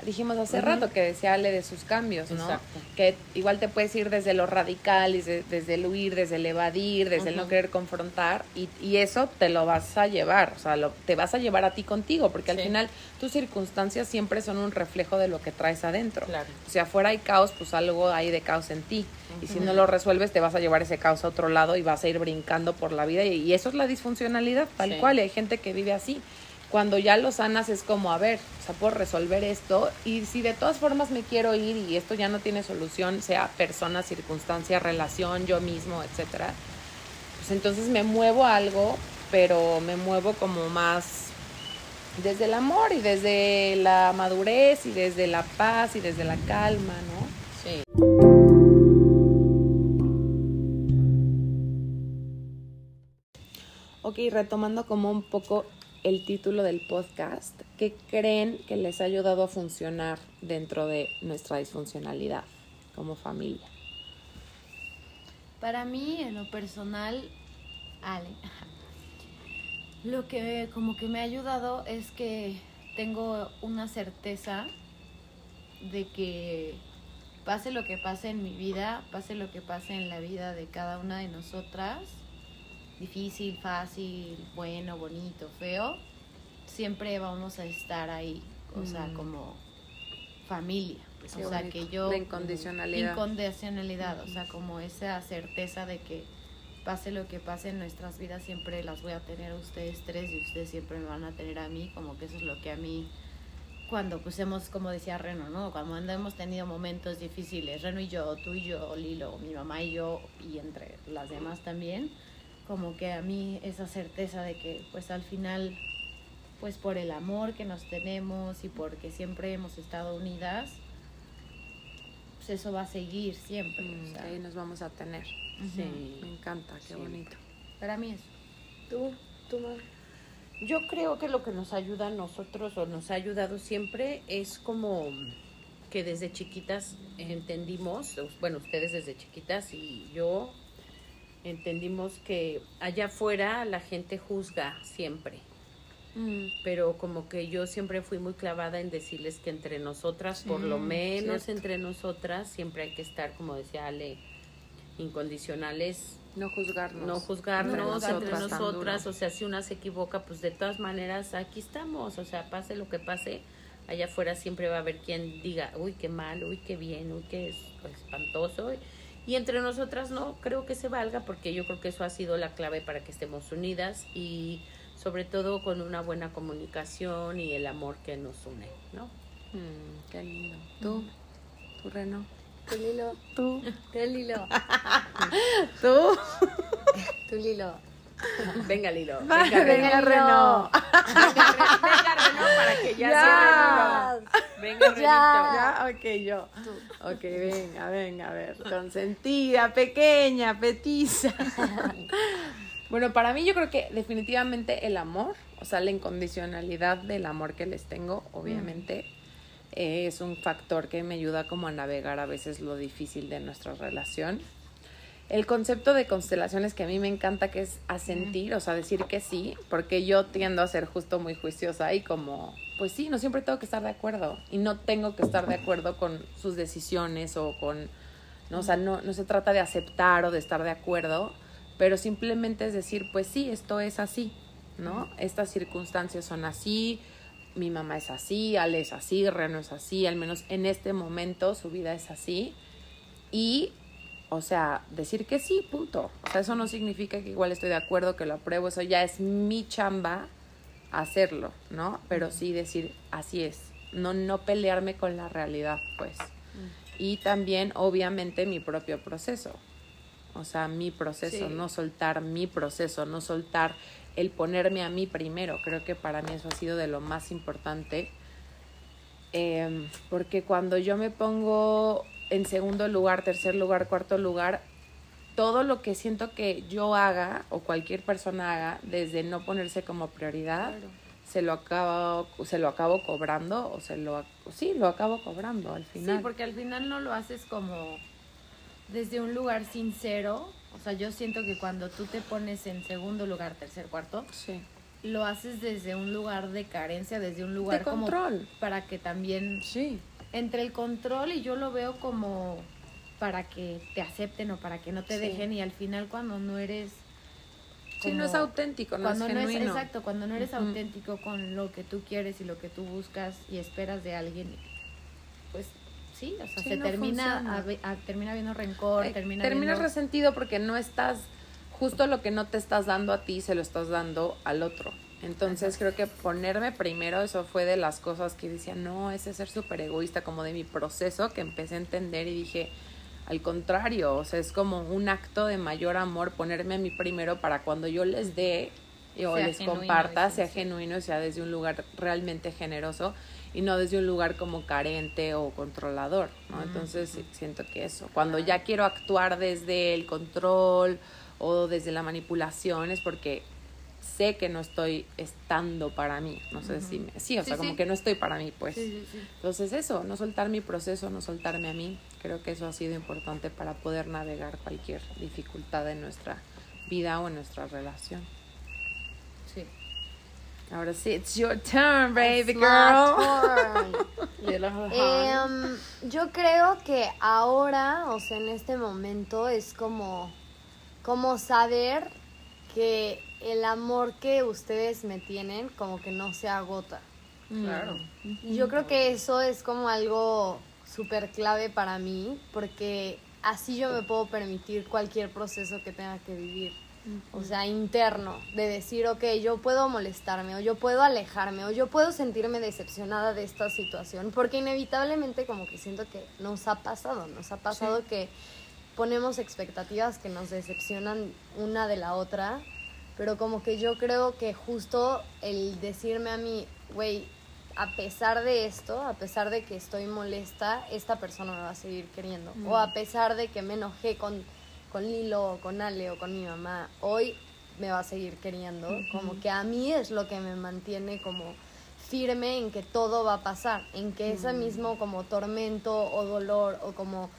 dijimos hace rato, que decía Ale de sus cambios, ¿no? Exacto. Que igual te puedes ir desde lo radical, desde el huir, desde el evadir, desde el no querer confrontar, y, y eso te lo vas a llevar, o sea, lo, te vas a llevar a ti contigo, porque al final tus circunstancias siempre son un reflejo de lo que traes adentro. Claro. Si afuera hay caos, pues algo hay de caos en ti. Y si no lo resuelves, te vas a llevar ese caos a otro lado y vas a ir brincando por la vida. Y, y eso es la disfuncionalidad, tal Sí. cual. y Hay gente que vive así. Cuando ya lo sanas es como, a ver, o sea, puedo resolver esto. Y si de todas formas me quiero ir y esto ya no tiene solución, sea persona, circunstancia, relación, yo mismo, etcétera, pues entonces me muevo a algo, pero me muevo como más desde el amor y desde la madurez y desde la paz y desde la calma, ¿no? Sí. Ok, retomando como un poco el título del podcast, ¿qué creen que les ha ayudado a funcionar dentro de nuestra disfuncionalidad como familia? Para mí, en lo personal, Ale, <laughs> lo que como que me ha ayudado es que tengo una certeza de que pase lo que pase en mi vida, pase lo que pase en la vida de cada una de nosotras, difícil, fácil, bueno, bonito, feo, siempre vamos a estar ahí, o sea, Mm. como familia. O sea, bonito. que yo... La incondicionalidad. Incondicionalidad, o sea, como esa certeza de que pase lo que pase en nuestras vidas, siempre las voy a tener a ustedes tres y ustedes siempre me van a tener a mí, como que eso es lo que a mí, cuando pues hemos, como decía Reno, ¿no? Cuando hemos tenido momentos difíciles, Reno y yo, tú y yo, Lilo, mi mamá y yo, y entre las demás también, como que a mí esa certeza de que pues al final, pues por el amor que nos tenemos y porque siempre hemos estado unidas, pues eso va a seguir siempre. o sea, ahí nos vamos a tener. Sí. Me encanta, qué Sí. bonito. para mí eso. ¿Tú? ¿Tú, Mar? Yo creo que lo que nos ayuda a nosotros o nos ha ayudado siempre es como que desde chiquitas entendimos, bueno, ustedes desde chiquitas y yo entendimos que allá afuera la gente juzga siempre, Mm, pero como que yo siempre fui muy clavada en decirles que entre nosotras, por lo menos cierto. entre nosotras, siempre hay que estar, como decía Ale, incondicionales No juzgarnos. no juzgarnos No entre juzgarnos tan nosotras, o sea, si una se equivoca, pues de todas maneras aquí estamos, o sea, pase lo que pase, allá afuera siempre va a haber quien diga, uy, qué mal, uy, qué bien, uy, qué es- espantoso, y entre nosotras no creo que se valga, porque yo creo que eso ha sido la clave para que estemos unidas y sobre todo con una buena comunicación y el amor que nos une, ¿no? Mm, qué lindo. ¿Tú? ¿Tú, Reno? Tu <laughs> <laughs> Lilo. Tú. Tu Lilo. Tú. Tu Lilo. <laughs> Venga, Lilo. Venga, Venga, venga. Reno. Venga, venga, Reno, para que ya, Ya. Lilo. Venga, Renito. Ya, ok, yo. Ok, venga, venga, a ver. Consentida, pequeña, petiza. <laughs> bueno, para mí yo creo que definitivamente el amor, o sea, la incondicionalidad del amor que les tengo, obviamente, eh, es un factor que me ayuda como a navegar a veces lo difícil de nuestra relación. El concepto de constelaciones que a mí me encanta que es asentir, o sea, decir que sí, porque yo tiendo a ser justo muy juiciosa y como, pues sí, no siempre tengo que estar de acuerdo y no tengo que estar de acuerdo con sus decisiones o con, no, o sea, no, no se trata de aceptar o de estar de acuerdo, pero simplemente es decir, pues sí, esto es así, ¿no? Estas circunstancias son así, mi mamá es así, Ale es así, Reno es así, al menos en este momento su vida es así y o sea, decir que sí, punto. O sea, eso no significa que igual estoy de acuerdo, que lo apruebo, eso ya es mi chamba hacerlo, ¿no? Pero sí decir, así es. No, no pelearme con la realidad, pues. Y también, obviamente, mi propio proceso. O sea, mi proceso, Sí. no soltar mi proceso, no soltar el ponerme a mí primero. Creo que para mí eso ha sido de lo más importante. Em, porque cuando yo me pongo en segundo lugar, tercer lugar, cuarto lugar, todo lo que siento que yo haga o cualquier persona haga desde no ponerse como prioridad, se lo acabo, se lo acabo cobrando o se lo, sí, lo acabo cobrando al Sí, final. porque al final no lo haces como desde un lugar sincero. O sea, yo siento que cuando tú te pones en segundo lugar, tercer, cuarto, Sí. lo haces desde un lugar de carencia, desde un lugar De como control. para que también Sí. Entre el control y yo lo veo como para que te acepten o para que no te Sí. dejen y al final cuando no eres Sí, no es auténtico, no cuando es no es genuino. exacto cuando no eres auténtico con lo que tú quieres y lo que tú buscas y esperas de alguien pues sí o sea Sí, se no termina a a- termina viendo rencor Eh, termina terminas viendo- resentido porque no estás justo lo que no te estás dando a ti se lo estás dando al otro entonces creo que ponerme primero eso fue de las cosas que decía no ese ser súper egoísta como de mi proceso que empecé a entender y dije al contrario o sea es como un acto de mayor amor ponerme a mí primero para cuando yo les dé o Sea les genuino comparta sea genuino sea desde un lugar realmente generoso y no desde un lugar como carente o controlador, ¿no? Entonces siento que eso, cuando ya quiero actuar desde el control o desde la manipulación es porque sé que no estoy estando para mí, no sé si me, sí, o sea, Sí, como que no estoy para mí, pues. Sí. Entonces eso, no soltar mi proceso, no soltarme a mí, creo que eso ha sido importante para poder navegar cualquier dificultad en nuestra vida o en nuestra relación. Sí. Ahora sí, it's your turn, baby It's my girl. turn. <laughs> Em, yo creo que ahora, o sea, en este momento es como, como saber que el amor que ustedes me tienen como que no se agota. Claro. Y yo creo que eso es como algo súper clave para mí, porque así yo me puedo permitir cualquier proceso que tenga que vivir. O sea, interno, de decir, ok, yo puedo molestarme, o yo puedo alejarme, o yo puedo sentirme decepcionada de esta situación, porque inevitablemente como que siento que nos ha pasado, nos ha pasado que ponemos expectativas que nos decepcionan una de la otra, pero como que yo creo que justo el decirme a mí, güey, a pesar de esto, a pesar de que estoy molesta, esta persona me va a seguir queriendo. O a pesar de que me enojé con, con Lilo o con Ale o con mi mamá, hoy me va a seguir queriendo. Como que a mí es lo que me mantiene como firme en que todo va a pasar, en que ese mismo como tormento o dolor o como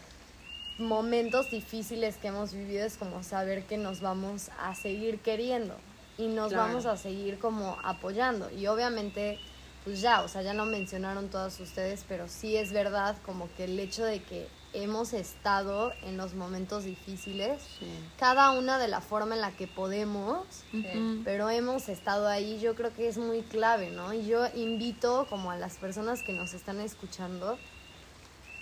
momentos difíciles que hemos vivido es como saber que nos vamos a seguir queriendo y nos Claro. vamos a seguir como apoyando y obviamente pues ya, o sea, ya lo mencionaron todas ustedes, pero sí es verdad como que el hecho de que hemos estado en los momentos difíciles, Sí. cada una de la forma en la que podemos, pero hemos estado ahí, yo creo que es muy clave, ¿no? Y yo invito como a las personas que nos están escuchando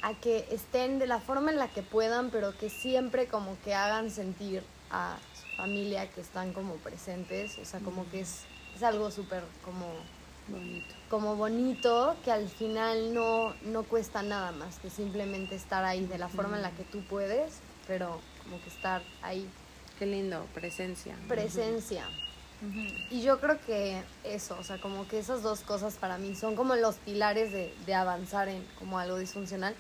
a que estén de la forma en la que puedan, pero que siempre como que hagan sentir a su familia que están como presentes, o sea, como que es, es algo súper como Bonito. como bonito que al final no, no cuesta nada más que simplemente estar ahí de la forma en la que tú puedes, pero como que estar ahí, Qué lindo, presencia. presencia. Y yo creo que eso, o sea, como que esas dos cosas para mí son como los pilares de, de avanzar en como algo disfuncional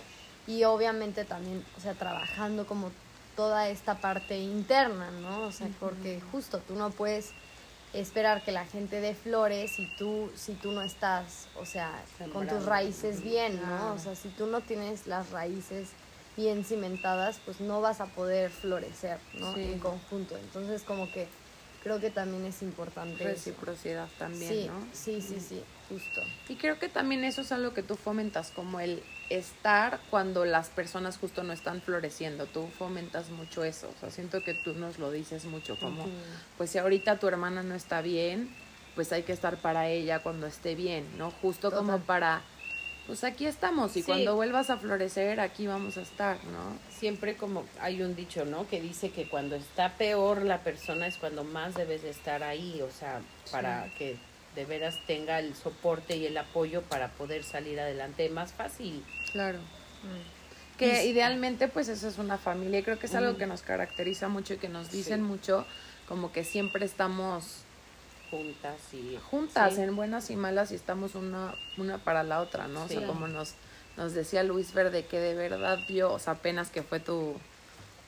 y obviamente también, o sea, trabajando como toda esta parte interna, ¿no? O sea, porque justo tú no puedes esperar que la gente dé flores si tú si tú no estás, o sea, con tus raíces bien, ¿no? O sea, si tú no tienes las raíces bien cimentadas, pues no vas a poder florecer, ¿no? Sí. En conjunto. Entonces, como que creo que también es importante eso. Reciprocidad también, sí, ¿no? sí, sí, sí, justo. Y creo que también eso es algo que tú fomentas, como el estar cuando las personas justo no están floreciendo. Tú fomentas mucho eso. O sea, siento que tú nos lo dices mucho, como, pues si ahorita tu hermana no está bien, pues hay que estar para ella cuando esté bien, ¿no? Justo como para, pues aquí estamos y Sí. cuando vuelvas a florecer, aquí vamos a estar, ¿no? Siempre como hay un dicho, ¿no? Que dice que cuando está peor la persona es cuando más debes de estar ahí, o sea, para que de veras tenga el soporte y el apoyo para poder salir adelante más fácil. Claro. Que idealmente pues eso es una familia y creo que es algo que nos caracteriza mucho y que nos dicen Sí. mucho como que siempre estamos Juntas y juntas Sí. en buenas y malas y estamos una, una para la otra, ¿no? O sea, como nos, nos decía Luis Verde que de verdad vio, o sea, apenas que fue tu,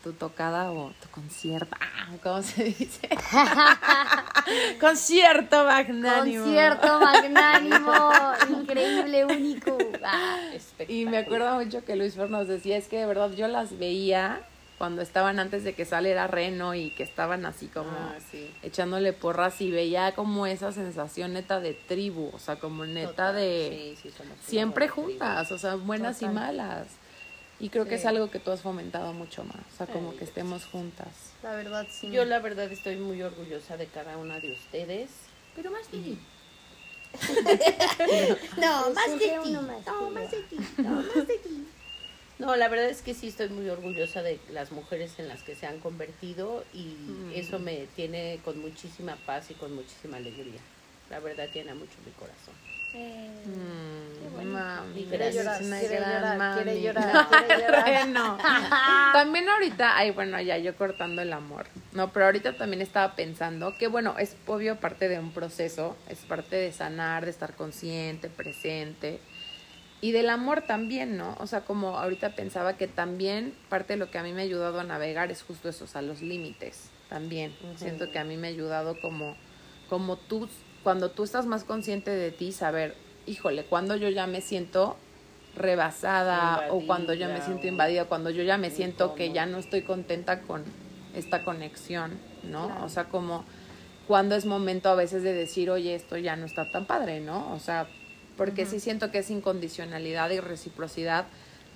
tu tocada o tu concierto, ah, ¿cómo se dice? <laughs> concierto magnánimo. Concierto magnánimo, increíble, único. Ah, Y me acuerdo mucho que Luis Fer nos decía, es que de verdad yo las veía cuando estaban antes de que saliera Reno y que estaban así como Ah, sí. echándole porras y veía como esa sensación neta de tribu, o sea, como neta Total, de sí, sí, siempre juntas, o sea, buenas y malas. Y creo que es algo que tú has fomentado mucho más, o sea, como Ay, que estemos juntas. la verdad, sí. Yo la verdad estoy muy orgullosa de cada una de ustedes, pero más de <laughs> mí. No, más de ti. No, más de ti. No, más de ti. No, la verdad es que sí estoy muy orgullosa de las mujeres en las que se han convertido y Mm. eso me tiene con muchísima paz y con muchísima alegría. La verdad tiene mucho mi corazón. Mm, mami, Quiere llorar, una quiere gran llorar, quiere mami. llorar, <laughs> quiere llorar. Bueno, <laughs> también ahorita, ay, bueno, ya yo cortando el amor. No, pero ahorita también estaba pensando que, bueno, es obvio parte de un proceso, es parte de sanar, de estar consciente, presente. Y del amor también, ¿no? O sea, como ahorita pensaba que también parte de lo que a mí me ha ayudado a navegar es justo eso, o sea, los límites también. Siento que a mí me ha ayudado como, como tú, cuando tú estás más consciente de ti, saber, híjole, cuando yo ya me siento rebasada o cuando yo me siento invadida, cuando yo ya me siento que ya no estoy contenta con esta conexión, ¿no? Claro. O sea, como cuando es momento a veces de decir, oye, esto ya no está tan padre, ¿no? O sea, porque sí siento que es incondicionalidad y reciprocidad,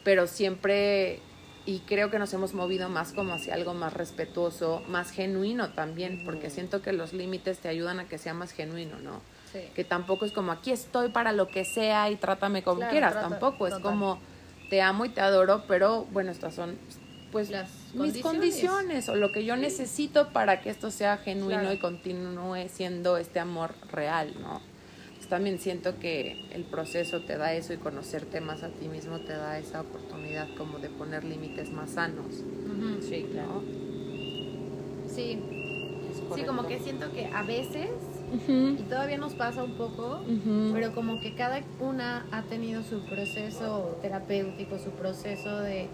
pero siempre, y creo que nos hemos movido más como hacia algo más respetuoso, más genuino también, porque siento que los límites te ayudan a que sea más genuino, ¿no? Sí. Que tampoco es como aquí estoy para lo que sea y trátame como Claro, quieras, trata- tampoco, es como te amo y te adoro, pero bueno, estas son pues Las mis condiciones. condiciones o lo que yo necesito para que esto sea genuino Claro. y continúe siendo este amor real, ¿no? También siento que el proceso te da eso y conocerte más a ti mismo te da esa oportunidad como de poner límites más sanos. Sí, claro. ¿no? Sí, sí, como que siento que a veces, y todavía nos pasa un poco, pero como que cada una ha tenido su proceso terapéutico, su proceso de,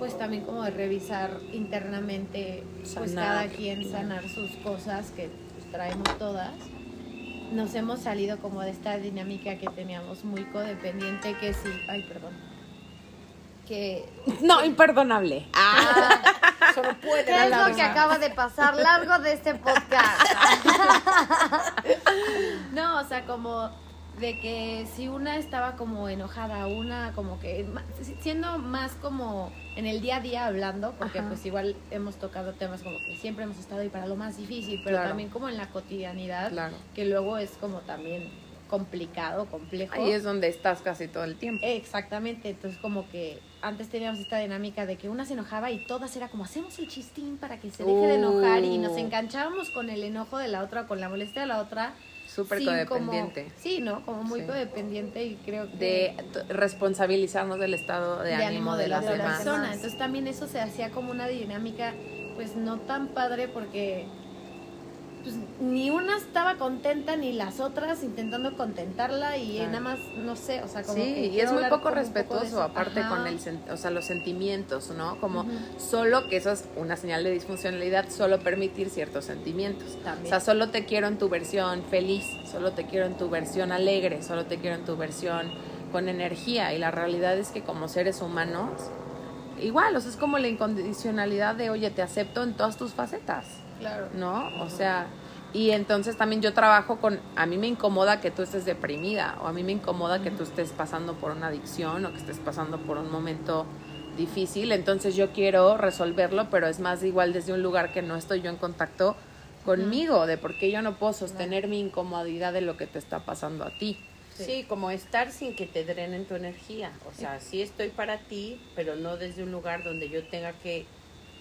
pues también como de revisar internamente, pues cada quien sanar sus cosas que pues, traemos todas. Nos hemos salido como de esta dinámica que teníamos muy codependiente, que sí, ay, perdón, que No, imperdonable. <laughs> Solo puede ¿Qué es lo que acaba de pasar largo de este podcast? <laughs> No, o sea, como de que si una estaba como enojada, una como que siendo más como en el día a día hablando, porque Ajá. pues igual hemos tocado temas como que siempre hemos estado ahí para lo más difícil, pero Claro. también como en la cotidianidad, Claro. que luego es como también complicado, complejo. Ahí es donde estás casi todo el tiempo. Exactamente, entonces como que antes teníamos esta dinámica de que una se enojaba y todas era como hacemos el chistín para que se deje de enojar y nos Uh. enganchábamos con el enojo de la otra, con la molestia de la otra Súper como- codependiente. sí, ¿no? Como muy Sí. codependiente y creo que... De responsabilizarnos del estado de, ánimo, de, las la demás. persona. Entonces también eso se hacía como una dinámica pues no tan padre porque pues, ni una estaba contenta ni las otras intentando contentarla y Claro. nada más no sé, o sea, como Sí, que y es muy poco respetuoso, aparte Ajá. con el, o sea, los sentimientos, ¿no? Como solo, que eso es una señal de disfuncionalidad, solo permitir ciertos sentimientos. También. O sea, solo te quiero en tu versión feliz, solo te quiero en tu versión alegre, solo te quiero en tu versión con energía. Y la realidad es que como seres humanos, igual, o sea, es como la incondicionalidad de, oye, te acepto en todas tus facetas. Claro. ¿no? O sea, y entonces también yo trabajo con, a mí me incomoda que tú estés deprimida, o a mí me incomoda que tú estés pasando por una adicción, o que estés pasando por un momento difícil, entonces yo quiero resolverlo, pero es más igual desde un lugar que no estoy yo en contacto conmigo, de por qué yo no puedo sostener mi incomodidad de lo que te está pasando a ti. Sí. como estar sin que te drenen tu energía. O sea, sí estoy para ti, pero no desde un lugar donde yo tenga que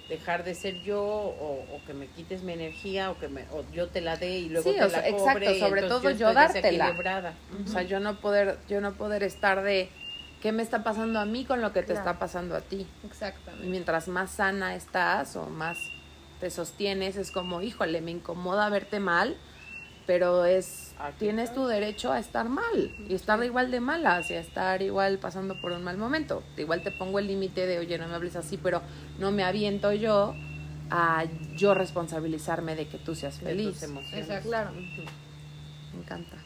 dejar de ser yo o, o que me quites mi energía o que me, o yo te la dé y luego Sí, te o sea, la cobre. y sobre todo yo estoy dártela. desequilibrada. O sea, yo no poder, yo no poder estar de qué me está pasando a mí con lo que te Claro. está pasando a ti. Y Exactamente. mientras más sana estás o más te sostienes, es como, híjole, me incomoda verte mal, pero es, Aquí tienes tu derecho a estar mal y estar igual de malas y a estar igual pasando por un mal momento. Igual te pongo el límite de, oye, no me hables así, pero no me aviento yo a yo responsabilizarme de que tú seas feliz. tus emociones. Exacto. Claro. Me encanta.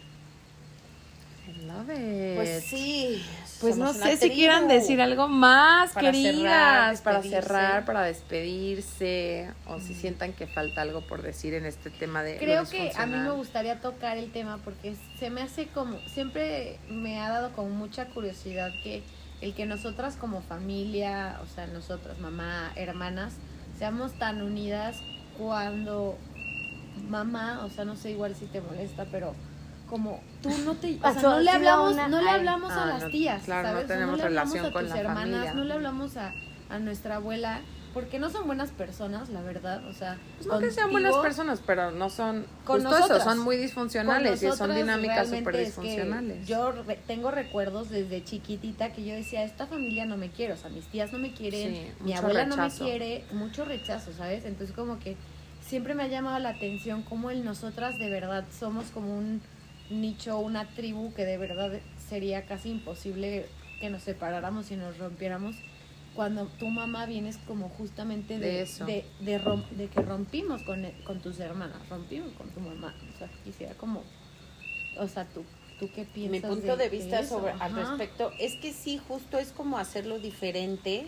Love it. Pues sí. Pues no sé si quieran decir algo más, Para queridas, cerrar, para cerrar, para despedirse, o si sientan que falta algo por decir en este tema de Creo que a mí me gustaría tocar el tema porque se me hace como, siempre me ha dado como mucha curiosidad que el que nosotras como familia, o sea, nosotras, mamá, hermanas, seamos tan unidas cuando mamá, o sea, no sé igual si te molesta, pero como tú no te, o sea, no le hablamos, una- no le ay, hablamos a las no, tías, claro, no ¿sabes? O sea, tenemos le hablamos relación a con tus hermanas, familia. no le hablamos a, a nuestra abuela, porque no son buenas personas, la verdad, o sea, Pues no que sean buenas personas, pero no son Con justo eso, son muy disfuncionales y son dinámicas súper es que disfuncionales. Yo re- tengo recuerdos desde chiquitita que yo decía, esta familia no me quiere, o sea, mis tías no me quieren, Sí, mi abuela no me quiere, mucho rechazo, ¿sabes? Entonces como que siempre me ha llamado la atención cómo el nosotras de verdad somos como un nicho, una tribu que de verdad sería casi imposible que nos separáramos y nos rompiéramos cuando tu mamá vienes como justamente de, De eso. de, de, rom- de que rompimos con, con tus hermanas, rompimos con tu mamá. O sea, quisiera como, o sea, tú, tú qué piensas. Mi punto de, vista eso? sobre al respecto es que sí, justo es como hacerlo diferente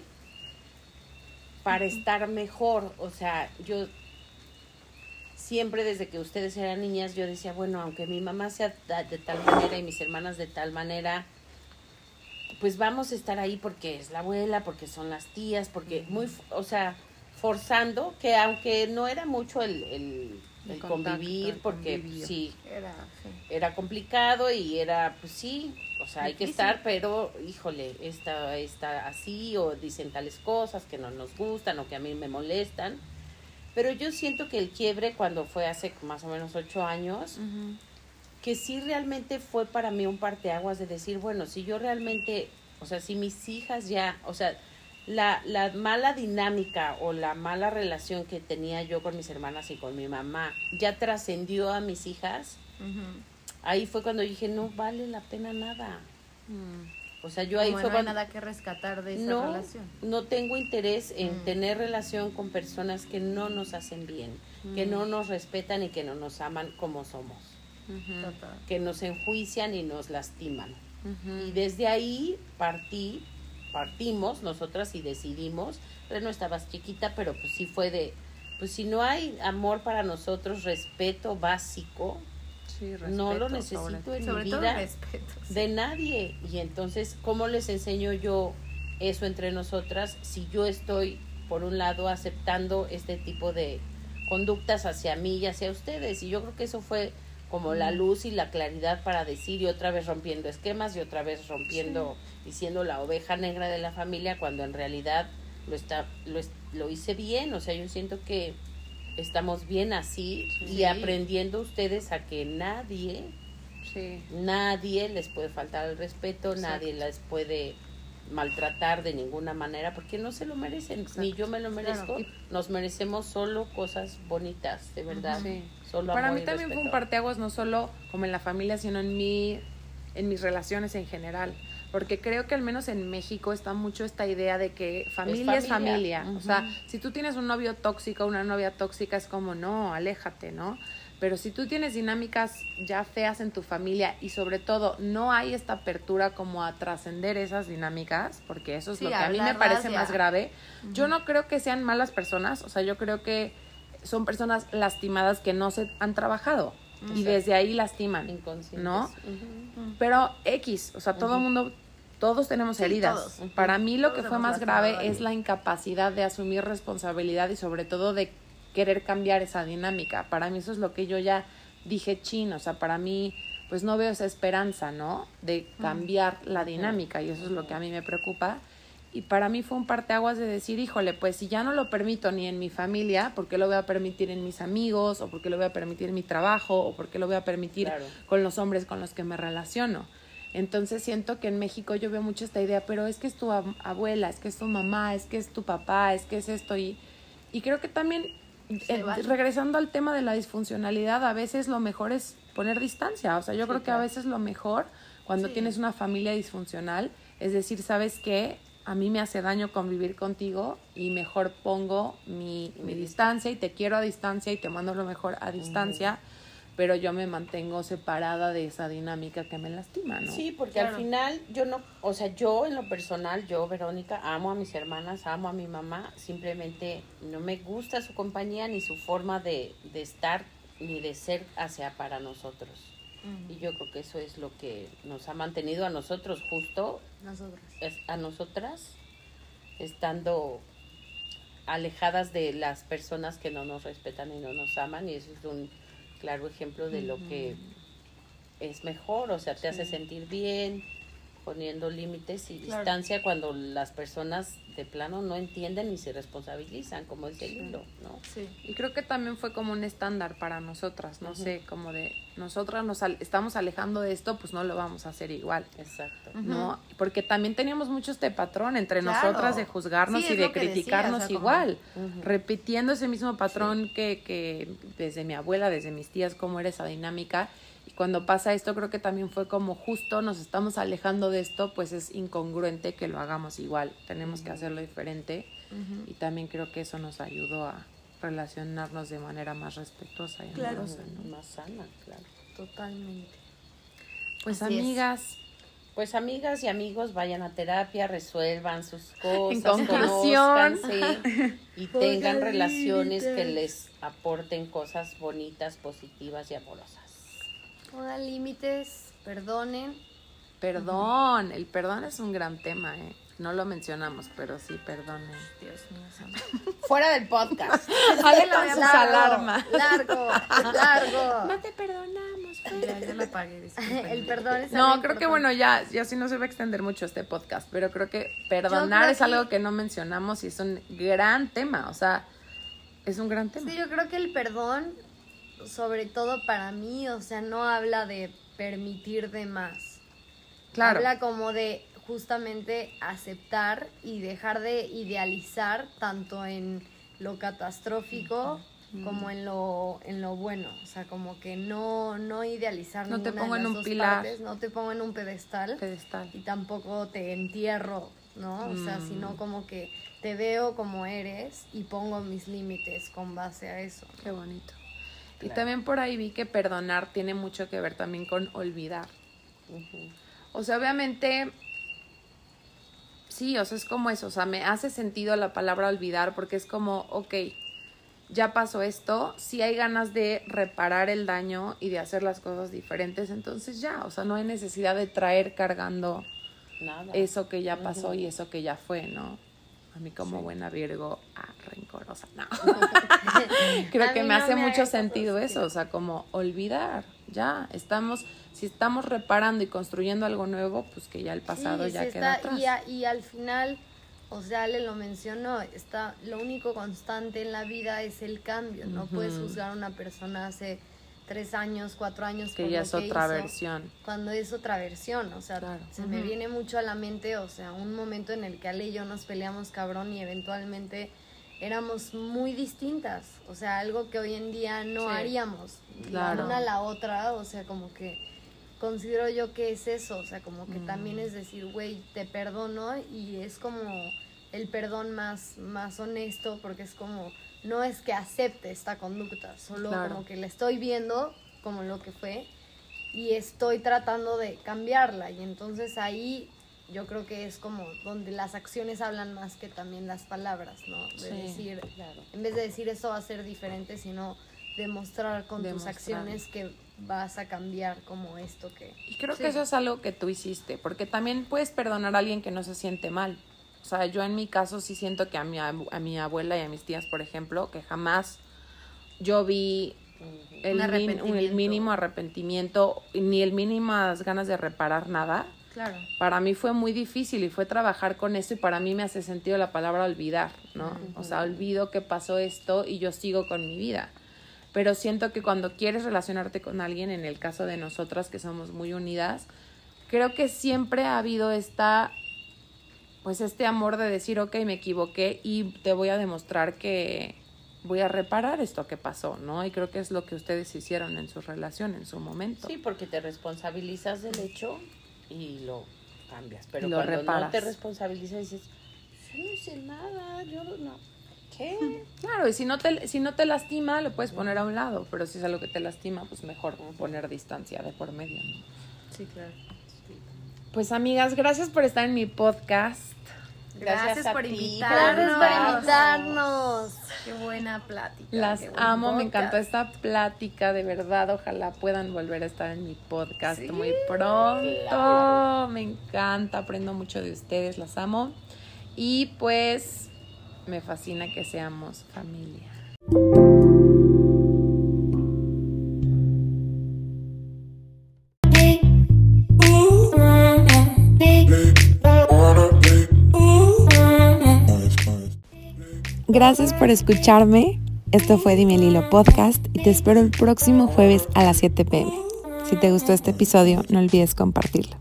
para estar mejor. O sea, yo siempre desde que ustedes eran niñas, yo decía, bueno, aunque mi mamá sea de tal manera y mis hermanas de tal manera, pues vamos a estar ahí porque es la abuela, porque son las tías, porque muy, o sea, forzando que aunque no era mucho el, el, El el contacto, convivir, porque convivio. sí, Era, sí. era complicado y era, pues sí, o sea, hay que estar, pero híjole, esta está así o dicen tales cosas que no nos gustan o que a mí me molestan. Pero yo siento que el quiebre cuando fue hace más o menos ocho años, que sí realmente fue para mí un parteaguas de decir, bueno, si yo realmente, o sea, si mis hijas ya, o sea, la, la mala dinámica o la mala relación que tenía yo con mis hermanas y con mi mamá ya trascendió a mis hijas, ahí fue cuando dije, no vale la pena nada. Mm. O sea, yo ahí Como fue no hay nada que rescatar de esa no, relación. no tengo interés en Mm. tener relación con personas que no nos hacen bien, que Mm. no nos respetan y que no nos aman como somos. Total. que nos enjuician y nos lastiman. Y desde ahí partí, partimos nosotras y decidimos, pero no estabas chiquita, pero pues sí fue de, pues si no hay amor para nosotros, respeto básico, Sí, no lo sobre- necesito en Sobre mi todo vida respeto. sí. de nadie. Y entonces, ¿cómo les enseño yo eso entre nosotras si yo estoy, por un lado, aceptando este tipo de conductas hacia mí y hacia ustedes? Y yo creo que eso fue como la luz y la claridad para decir y otra vez rompiendo esquemas y otra vez rompiendo y siendo la oveja negra de la familia cuando en realidad lo está lo, lo hice bien, o sea, yo siento que estamos bien así Sí. y aprendiendo ustedes a que nadie, Sí. nadie les puede faltar al respeto, Exacto. nadie les puede maltratar de ninguna manera porque no se lo merecen, ni yo me lo merezco, Claro. nos merecemos solo cosas bonitas, de verdad. Sí. Solo Para mí también fue un parteaguas no solo como en la familia, sino en mi, en mis relaciones en general. Porque creo que al menos en México está mucho esta idea de que familia es familia. familia. O sea, si tú tienes un novio tóxico, una novia tóxica, es como, no, aléjate, ¿no? Pero si tú tienes dinámicas ya feas en tu familia y sobre todo no hay esta apertura como a trascender esas dinámicas, porque eso es Sí, lo que a mí me parece más grave, yo no creo que sean malas personas, o sea, yo creo que son personas lastimadas que no se han trabajado y desde ahí lastiman. ¿no? Pero X, o sea, todo el mundo, todos tenemos Sí, heridas. todos. Para mí lo Todos que fue más grave es la incapacidad de asumir responsabilidad y sobre todo de querer cambiar esa dinámica. Para mí eso es lo que yo ya dije chin, o sea, para mí pues no veo esa esperanza, ¿no? De cambiar la dinámica y eso es lo que a mí me preocupa. Y para mí fue un parteaguas de decir, híjole, pues si ya no lo permito ni en mi familia, ¿por qué lo voy a permitir en mis amigos? ¿O por qué lo voy a permitir en mi trabajo? ¿O por qué lo voy a permitir Claro. con los hombres con los que me relaciono? Entonces siento que en México yo veo mucho esta idea, pero es que es tu ab- abuela, es que es tu mamá, es que es tu papá, es que es esto. Y, y creo que también, eh, vale. regresando al tema de la disfuncionalidad, a veces lo mejor es poner distancia. O sea, yo Sí, creo que a veces lo mejor cuando Sí. tienes una familia disfuncional es decir, ¿sabes qué? A mí me hace daño convivir contigo y mejor pongo mi, mi distancia y te quiero a distancia y te mando lo mejor a distancia, pero yo me mantengo separada de esa dinámica que me lastima, ¿no? Sí, porque Claro. al final yo no, o sea, yo en lo personal, yo, Verónica, amo a mis hermanas, amo a mi mamá, simplemente no me gusta su compañía ni su forma de, de estar ni de ser hacia para nosotros. Y yo creo que eso es lo que nos ha mantenido a nosotros justo, Nosotros. es- a nosotras, estando alejadas de las personas que no nos respetan y no nos aman y eso es un claro ejemplo de lo que es mejor, o sea, te hace sentir bien poniendo límites y Claro. distancia cuando las personas de plano no entienden ni se responsabilizan, como dice el libro, ¿no? Sí. Y creo que también fue como un estándar para nosotras, no sé, como de nosotras nos al- estamos alejando de esto, pues no lo vamos a hacer igual. Exacto. ¿no? Porque también teníamos mucho este patrón entre Claro. nosotras de juzgarnos Sí, y de decía, criticarnos o sea, como- igual, repitiendo ese mismo patrón que, que desde mi abuela, desde mis tías, cómo era esa dinámica. Y cuando pasa esto, creo que también fue como justo nos estamos alejando de esto, pues es incongruente que lo hagamos igual, tenemos que hacerlo diferente. Y también creo que eso nos ayudó a relacionarnos de manera más respetuosa y Claro. amorosa, ¿no? Más sana, claro. Totalmente. Pues Así es. amigas, Pues amigas y amigos, vayan a terapia, resuelvan sus cosas, En conclusión. conózcanse y tengan relaciones que les aporten cosas bonitas, positivas y amorosas. Pongan límites, perdonen. Perdón, el perdón es un gran tema, ¿eh? No lo mencionamos, pero sí, perdón. Dios mío, santo. <laughs> Fuera del podcast. Ale con sus Largo, alarmas. Largo, largo. <laughs> te perdonamos. Ya, ya lo <laughs> discúlpenme. El perdón es No, creo que bueno, ya, ya sí no se va a extender mucho este podcast, pero creo que perdonar creo es algo que- que no mencionamos y es un gran tema, o sea, es un gran tema. Sí, yo creo que el perdón, sobre todo para mí, o sea, no habla de permitir de más. claro. Habla como de justamente aceptar y dejar de idealizar tanto en lo catastrófico como en lo en lo bueno, o sea, como que no no idealizar No te de pongo en un pilar. partes, no te pongo en un pedestal pedestal. y tampoco te entierro, ¿no? O sea, Mm. sino como que te veo como eres y pongo mis límites con base a eso. Qué bonito. Y también por ahí vi que perdonar tiene mucho que ver también con olvidar. O sea, obviamente, sí, o sea, es como eso, o sea, me hace sentido la palabra olvidar porque es como, ok, ya pasó esto, si hay ganas de reparar el daño y de hacer las cosas diferentes, entonces ya, o sea, no hay necesidad de traer cargando Nada. eso que ya pasó y eso que ya fue, ¿no? A mí como buena Virgo, ah, rencorosa, no. <laughs> Creo que me no hace me mucho sentido eso, o sea, como olvidar, ya, estamos, si estamos reparando y construyendo algo nuevo, pues que ya el pasado Sí, ya queda está- atrás. y, a- y al final, o sea, Ale lo mencionó, está, lo único constante en la vida es el cambio. No puedes juzgar a una persona hace tres años, cuatro años. Que ya es otra versión. Cuando es otra versión, o sea, se me viene mucho a la mente, o sea, un momento en el que Ale y yo nos peleamos cabrón y eventualmente éramos muy distintas, o sea, algo que hoy en día no haríamos, la una a la otra, o sea, como que considero yo que es eso, o sea, como que también mm. es decir, güey, te perdono y es como el perdón más, más honesto porque es como, no es que acepte esta conducta, solo como que la estoy viendo como lo que fue y estoy tratando de cambiarla y entonces ahí yo creo que es como donde las acciones hablan más que también las palabras, ¿no? De decir, en vez de decir eso va a ser diferente, sino demostrar con tus acciones que vas a cambiar como esto que... Y creo que eso es algo que tú hiciste, porque también puedes perdonar a alguien que no se siente mal. O sea, yo en mi caso sí siento que a mi, a mi abuela y a mis tías, por ejemplo, que jamás yo vi el, el mínimo arrepentimiento, ni el mínimas ganas de reparar nada. Claro. Para mí fue muy difícil y fue trabajar con eso y para mí me hace sentido la palabra olvidar, ¿no? O sea, olvido que pasó esto y yo sigo con mi vida pero siento que cuando quieres relacionarte con alguien, en el caso de nosotras que somos muy unidas, creo que siempre ha habido esta, pues este amor de decir, ok, me equivoqué y te voy a demostrar que voy a reparar esto que pasó, ¿no? Y creo que es lo que ustedes hicieron en su relación en su momento. Sí, porque te responsabilizas del hecho y lo cambias, pero cuando no te responsabilizas dices, yo no hice nada, yo no <laughs> Claro, y si no, te, si no te lastima, lo puedes poner a un lado, pero si es algo que te lastima, pues mejor poner distancia de por medio, Sí, claro. Pues amigas, gracias por estar en mi podcast. Gracias, por invitarnos. Gracias por invitarnos. Qué buena plática. Las amo, me encantó esta plática, de verdad. Ojalá puedan volver a estar en mi podcast muy pronto. Me encanta, aprendo mucho de ustedes, las amo. Y pues me fascina que seamos familia. Gracias por escucharme. Esto fue Dime Lilo Podcast y te espero el próximo jueves a las 7 pm. Si te gustó este episodio, no olvides compartirlo.